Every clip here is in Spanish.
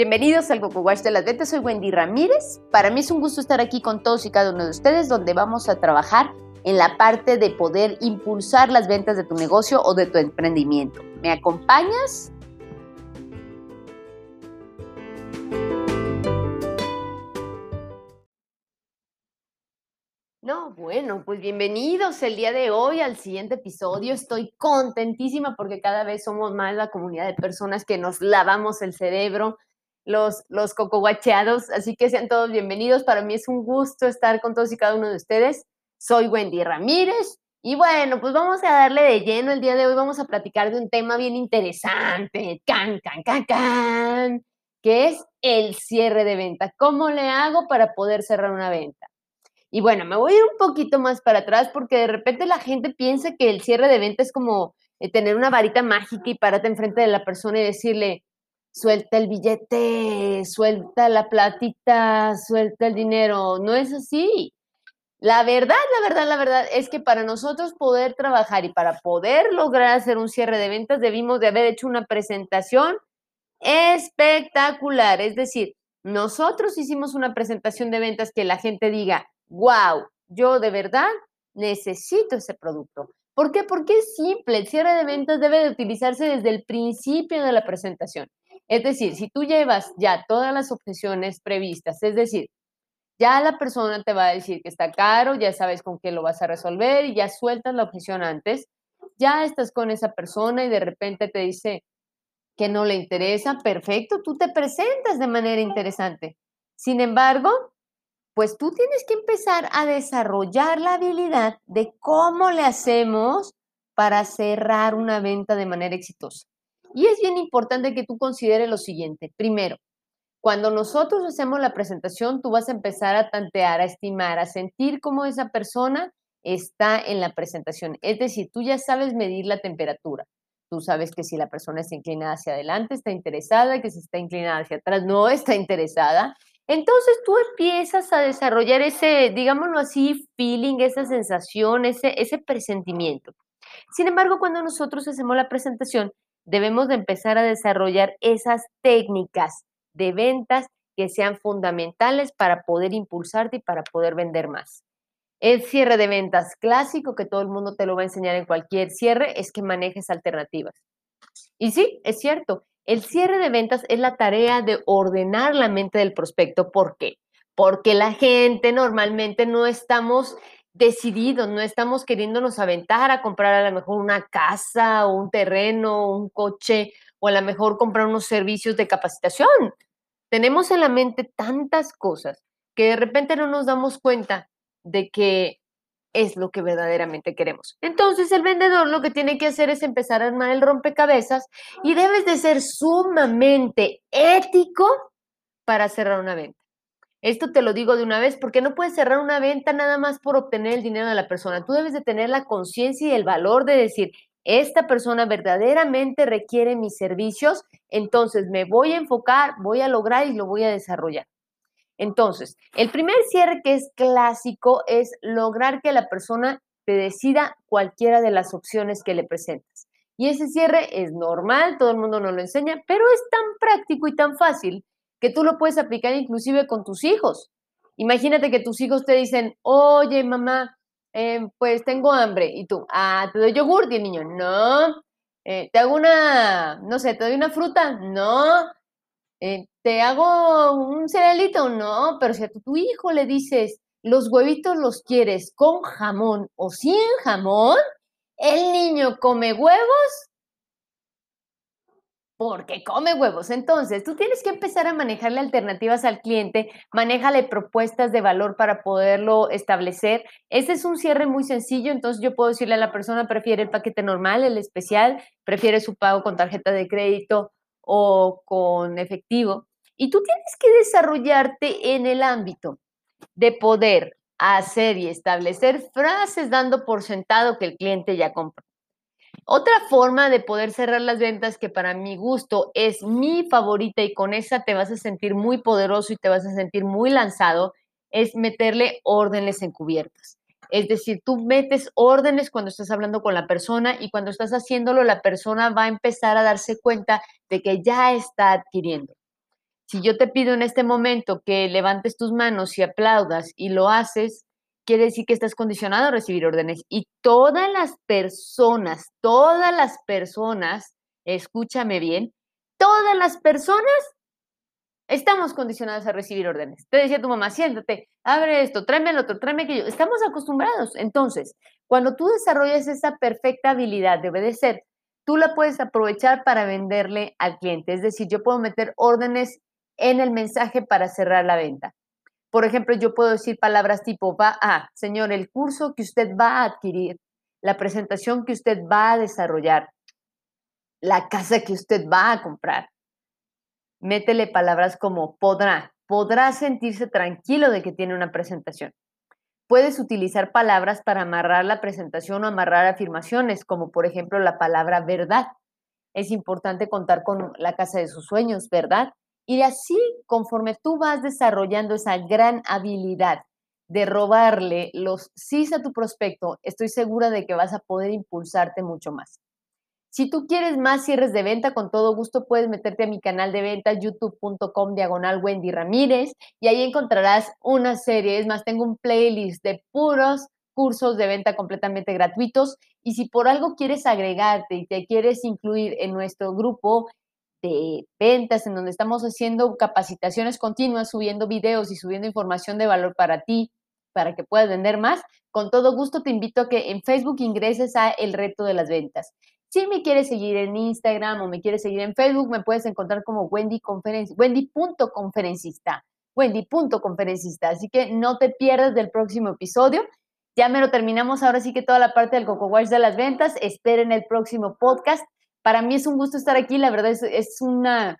Bienvenidos al Coco Wash de las Ventas, soy Wendy Ramírez. Para mí es un gusto estar aquí con todos y cada uno de ustedes donde vamos a trabajar en la parte de poder impulsar las ventas de tu negocio o de tu emprendimiento. ¿Me acompañas? No, bueno, pues bienvenidos el día de hoy al siguiente episodio. Estoy contentísima porque cada vez somos más la comunidad de personas que nos lavamos el cerebro, los, los cocoguacheados. Así que sean todos bienvenidos. Para mí es un gusto estar con todos y cada uno de ustedes. Soy Wendy Ramírez. Y bueno, pues vamos a darle de lleno el día de hoy. Vamos a platicar de un tema bien interesante. Can, can, can, can. Que es el cierre de venta. ¿Cómo le hago para poder cerrar una venta? Y bueno, me voy a ir un poquito más para atrás porque de repente la gente piensa que el cierre de venta es como eh, tener una varita mágica y pararte enfrente de la persona y decirle, suelta el billete, suelta la platita, suelta el dinero. No es así. La verdad, la verdad, la verdad es que para nosotros poder trabajar y para poder lograr hacer un cierre de ventas debimos de haber hecho una presentación espectacular. Es decir, nosotros hicimos una presentación de ventas que la gente diga, wow, yo de verdad necesito ese producto. ¿Por qué? Porque es simple. El cierre de ventas debe de utilizarse desde el principio de la presentación. Es decir, si tú llevas ya todas las objeciones previstas, es decir, ya la persona te va a decir que está caro, ya sabes con qué lo vas a resolver y ya sueltas la objeción antes, ya estás con esa persona y de repente te dice que no le interesa, perfecto, tú te presentas de manera interesante. Sin embargo, pues tú tienes que empezar a desarrollar la habilidad de cómo le hacemos para cerrar una venta de manera exitosa. Y es bien importante que tú consideres lo siguiente. Primero, cuando nosotros hacemos la presentación, tú vas a empezar a tantear, a estimar, a sentir cómo esa persona está en la presentación. Es decir, tú ya sabes medir la temperatura. Tú sabes que si la persona está inclinada hacia adelante, está interesada, que si está inclinada hacia atrás, no está interesada. Entonces tú empiezas a desarrollar ese, digámoslo así, feeling, esa sensación, ese, ese presentimiento. Sin embargo, cuando nosotros hacemos la presentación, debemos de empezar a desarrollar esas técnicas de ventas que sean fundamentales para poder impulsarte y para poder vender más. El cierre de ventas clásico, que todo el mundo te lo va a enseñar en cualquier cierre, es que manejes alternativas. Y sí, es cierto, el cierre de ventas es la tarea de ordenar la mente del prospecto. ¿Por qué? Porque la gente normalmente no estamos decididos, no estamos queriéndonos aventar a comprar a lo mejor una casa o un terreno, un coche o a lo mejor comprar unos servicios de capacitación. Tenemos en la mente tantas cosas que de repente no nos damos cuenta de que es lo que verdaderamente queremos. Entonces el vendedor lo que tiene que hacer es empezar a armar el rompecabezas y debes de ser sumamente ético para cerrar una venta. Esto te lo digo de una vez porque no puedes cerrar una venta nada más por obtener el dinero de la persona. Tú debes de tener la conciencia y el valor de decir, esta persona verdaderamente requiere mis servicios, entonces me voy a enfocar, voy a lograr y lo voy a desarrollar. Entonces, el primer cierre que es clásico es lograr que la persona te decida cualquiera de las opciones que le presentas. Y ese cierre es normal, todo el mundo nos lo enseña, pero es tan práctico y tan fácil que tú lo puedes aplicar inclusive con tus hijos. Imagínate que tus hijos te dicen, oye mamá, em, pues tengo hambre. Y tú, ah, te doy yogur. Y el niño, no. Eh, te hago una, no sé, te doy una fruta. No. Eh, ¿te hago un cerealito? No, pero si a tu, hijo le dices, los huevitos los quieres con jamón o sin jamón, el niño come huevos porque come huevos. Entonces, tú tienes que empezar a manejarle alternativas al cliente, manéjale propuestas de valor para poderlo establecer. Ese es un cierre muy sencillo, entonces yo puedo decirle a la persona, prefiere el paquete normal, el especial, prefiere su pago con tarjeta de crédito o con efectivo. Y tú tienes que desarrollarte en el ámbito de poder hacer y establecer frases dando por sentado que el cliente ya compró. Otra forma de poder cerrar las ventas que para mi gusto es mi favorita y con esa te vas a sentir muy poderoso y te vas a sentir muy lanzado es meterle órdenes encubiertas. Es decir, tú metes órdenes cuando estás hablando con la persona y cuando estás haciéndolo, la persona va a empezar a darse cuenta de que ya está adquiriendo. Si yo te pido en este momento que levantes tus manos y aplaudas y lo haces, quiere decir que estás condicionado a recibir órdenes. Y todas las personas, todas las personas, escúchame bien, todas las personas estamos condicionadas a recibir órdenes. Te decía tu mamá, siéntate, abre esto, tráeme el otro, tráeme aquello. Estamos acostumbrados. Entonces, cuando tú desarrollas esa perfecta habilidad de obedecer, tú la puedes aprovechar para venderle al cliente. Es decir, yo puedo meter órdenes en el mensaje para cerrar la venta. Por ejemplo, yo puedo decir palabras tipo, va a, señor, el curso que usted va a adquirir, la presentación que usted va a desarrollar, la casa que usted va a comprar. Métele palabras como podrá, podrá sentirse tranquilo de que tiene una presentación. Puedes utilizar palabras para amarrar la presentación o amarrar afirmaciones, como por ejemplo la palabra verdad. Es importante contar con la casa de sus sueños, ¿verdad? Y así, conforme tú vas desarrollando esa gran habilidad de robarle los sís a tu prospecto, estoy segura de que vas a poder impulsarte mucho más. Si tú quieres más cierres de venta, con todo gusto puedes meterte a mi canal de venta, youtube.com diagonal Wendy Ramírez, y ahí encontrarás una serie, es más, tengo un playlist de puros cursos de venta completamente gratuitos. Y si por algo quieres agregarte y te quieres incluir en nuestro grupo de ventas, en donde estamos haciendo capacitaciones continuas, subiendo videos y subiendo información de valor para ti, para que puedas vender más, con todo gusto te invito a que en Facebook ingreses a El Reto de las Ventas. Si me quieres seguir en Instagram o me quieres seguir en Facebook, me puedes encontrar como Wendy Wendy.conferencista. Wendy.conferencista. Así que no te pierdas del próximo episodio. Ya me lo terminamos ahora sí que toda la parte del Coco Wash de las ventas. Esperen el próximo podcast. Para mí es un gusto estar aquí, la verdad es, una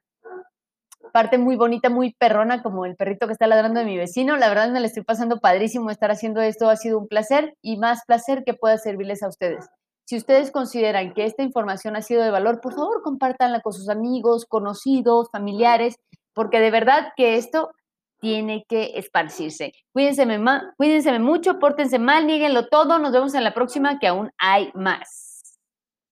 parte muy bonita, muy perrona, como el perrito que está ladrando de mi vecino. La verdad me le estoy pasando padrísimo estar haciendo esto, ha sido un placer y más placer que pueda servirles a ustedes. Si ustedes consideran que esta información ha sido de valor, por favor compártanla con sus amigos, conocidos, familiares, porque de verdad que esto tiene que esparcirse. Cuídense, cuídense mucho, pórtense mal, níguenlo todo. Nos vemos en la próxima, que aún hay más.